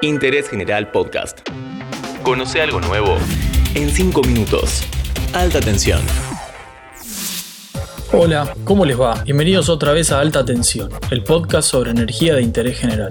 Interés General Podcast. Conoce algo nuevo en 5 minutos. Alta tensión. Hola, ¿cómo les va? Bienvenidos otra vez a Alta Tensión, el podcast sobre energía de interés general.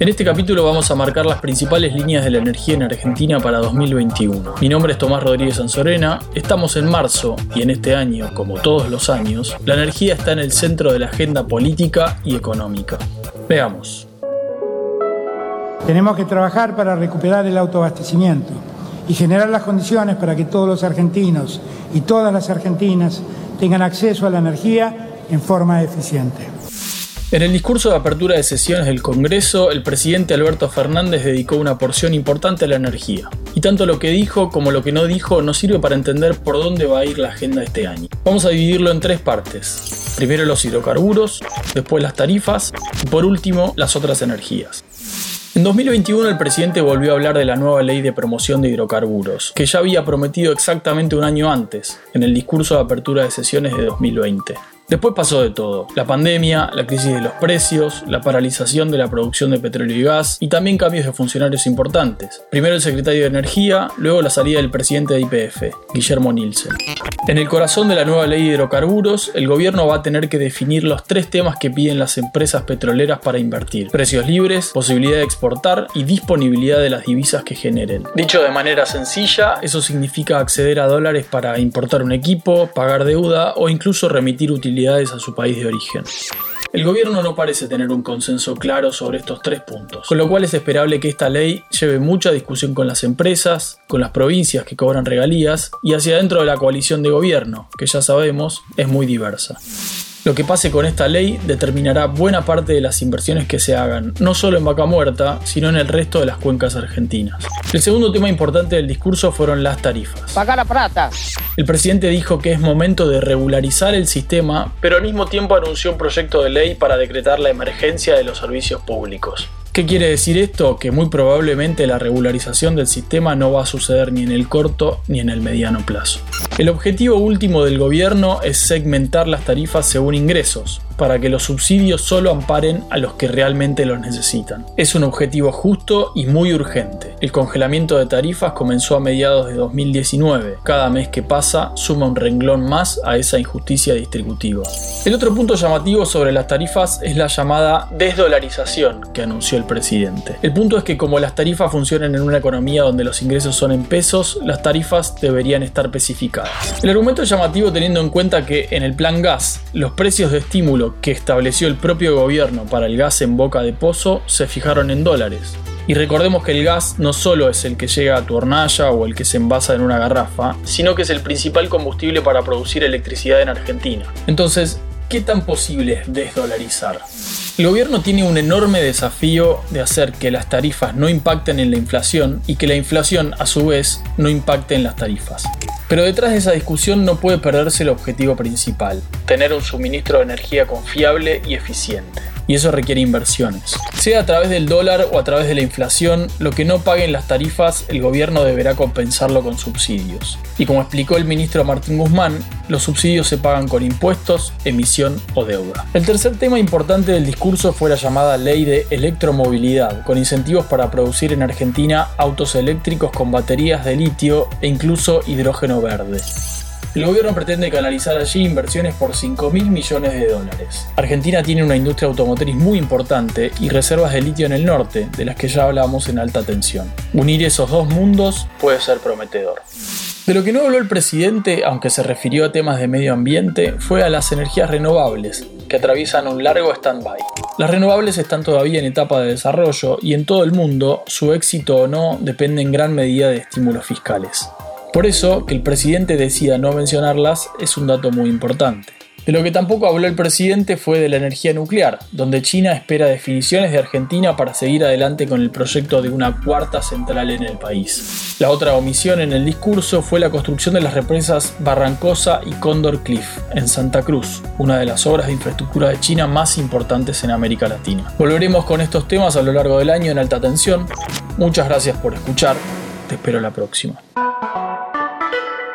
En este capítulo vamos a marcar las principales líneas de la energía en Argentina para 2021. Mi nombre es Tomás Rodríguez Sanzorena, estamos en marzo y en este año, como todos los años, la energía está en el centro de la agenda política y económica. Veamos. Tenemos que trabajar para recuperar el autoabastecimiento y generar las condiciones para que todos los argentinos y todas las argentinas tengan acceso a la energía en forma eficiente. En el discurso de apertura de sesiones del Congreso, el presidente Alberto Fernández dedicó una porción importante a la energía. Y tanto lo que dijo como lo que no dijo nos sirve para entender por dónde va a ir la agenda este año. Vamos a dividirlo en tres partes. Primero los hidrocarburos, después las tarifas y por último las otras energías. En 2021 el presidente volvió a hablar de la nueva ley de promoción de hidrocarburos, que ya había prometido exactamente un año antes, en el discurso de apertura de sesiones de 2020. Después pasó de todo. La pandemia, la crisis de los precios, la paralización de la producción de petróleo y gas y también cambios de funcionarios importantes. Primero el secretario de Energía, luego la salida del presidente de IPF, Guillermo Nielsen. En el corazón de la nueva ley de hidrocarburos, el gobierno va a tener que definir los tres temas que piden las empresas petroleras para invertir. Precios libres, posibilidad de exportar y disponibilidad de las divisas que generen. Dicho de manera sencilla, eso significa acceder a dólares para importar un equipo, pagar deuda o incluso remitir utilidades a su país de origen. El gobierno no parece tener un consenso claro sobre estos tres puntos, con lo cual es esperable que esta ley lleve mucha discusión con las empresas, con las provincias que cobran regalías y hacia dentro de la coalición de gobierno, que ya sabemos es muy diversa. Lo que pase con esta ley determinará buena parte de las inversiones que se hagan, no solo en Vaca Muerta, sino en el resto de las cuencas argentinas. El segundo tema importante del discurso fueron las tarifas. Paga la plata. El presidente dijo que es momento de regularizar el sistema, pero al mismo tiempo anunció un proyecto de ley para decretar la emergencia de los servicios públicos. ¿Qué quiere decir esto? Que muy probablemente la regularización del sistema no va a suceder ni en el corto ni en el mediano plazo. El objetivo último del gobierno es segmentar las tarifas según ingresos, para que los subsidios solo amparen a los que realmente los necesitan. Es un objetivo justo y muy urgente. El congelamiento de tarifas comenzó a mediados de 2019. Cada mes que pasa suma un renglón más a esa injusticia distributiva. El otro punto llamativo sobre las tarifas es la llamada desdolarización que anunció el presidente. El punto es que como las tarifas funcionan en una economía donde los ingresos son en pesos, las tarifas deberían estar especificadas. El argumento es llamativo teniendo en cuenta que en el plan gas los precios de estímulo que estableció el propio gobierno para el gas en boca de pozo se fijaron en dólares. Y recordemos que el gas no solo es el que llega a tu hornalla o el que se envasa en una garrafa, sino que es el principal combustible para producir electricidad en Argentina. Entonces, ¿qué tan posible es desdolarizar? El gobierno tiene un enorme desafío de hacer que las tarifas no impacten en la inflación y que la inflación a su vez no impacte en las tarifas. Pero detrás de esa discusión no puede perderse el objetivo principal, tener un suministro de energía confiable y eficiente y eso requiere inversiones. Sea a través del dólar o a través de la inflación, lo que no paguen las tarifas, el gobierno deberá compensarlo con subsidios. Y como explicó el ministro Martín Guzmán, los subsidios se pagan con impuestos, emisión o deuda. El tercer tema importante del discurso fue la llamada ley de electromovilidad, con incentivos para producir en Argentina autos eléctricos con baterías de litio e incluso hidrógeno verde. El gobierno pretende canalizar allí inversiones por 5 mil millones de dólares. Argentina tiene una industria automotriz muy importante y reservas de litio en el norte, de las que ya hablamos en alta tensión. Unir esos dos mundos puede ser prometedor. De lo que no habló el presidente, aunque se refirió a temas de medio ambiente, fue a las energías renovables, que atraviesan un largo stand-by. Las renovables están todavía en etapa de desarrollo y en todo el mundo su éxito o no depende en gran medida de estímulos fiscales. Por eso, que el presidente decida no mencionarlas es un dato muy importante. De lo que tampoco habló el presidente fue de la energía nuclear, donde China espera definiciones de Argentina para seguir adelante con el proyecto de una cuarta central en el país. La otra omisión en el discurso fue la construcción de las represas Barrancosa y Condor Cliff en Santa Cruz, una de las obras de infraestructura de China más importantes en América Latina. Volveremos con estos temas a lo largo del año en alta tensión. Muchas gracias por escuchar. Te espero la próxima.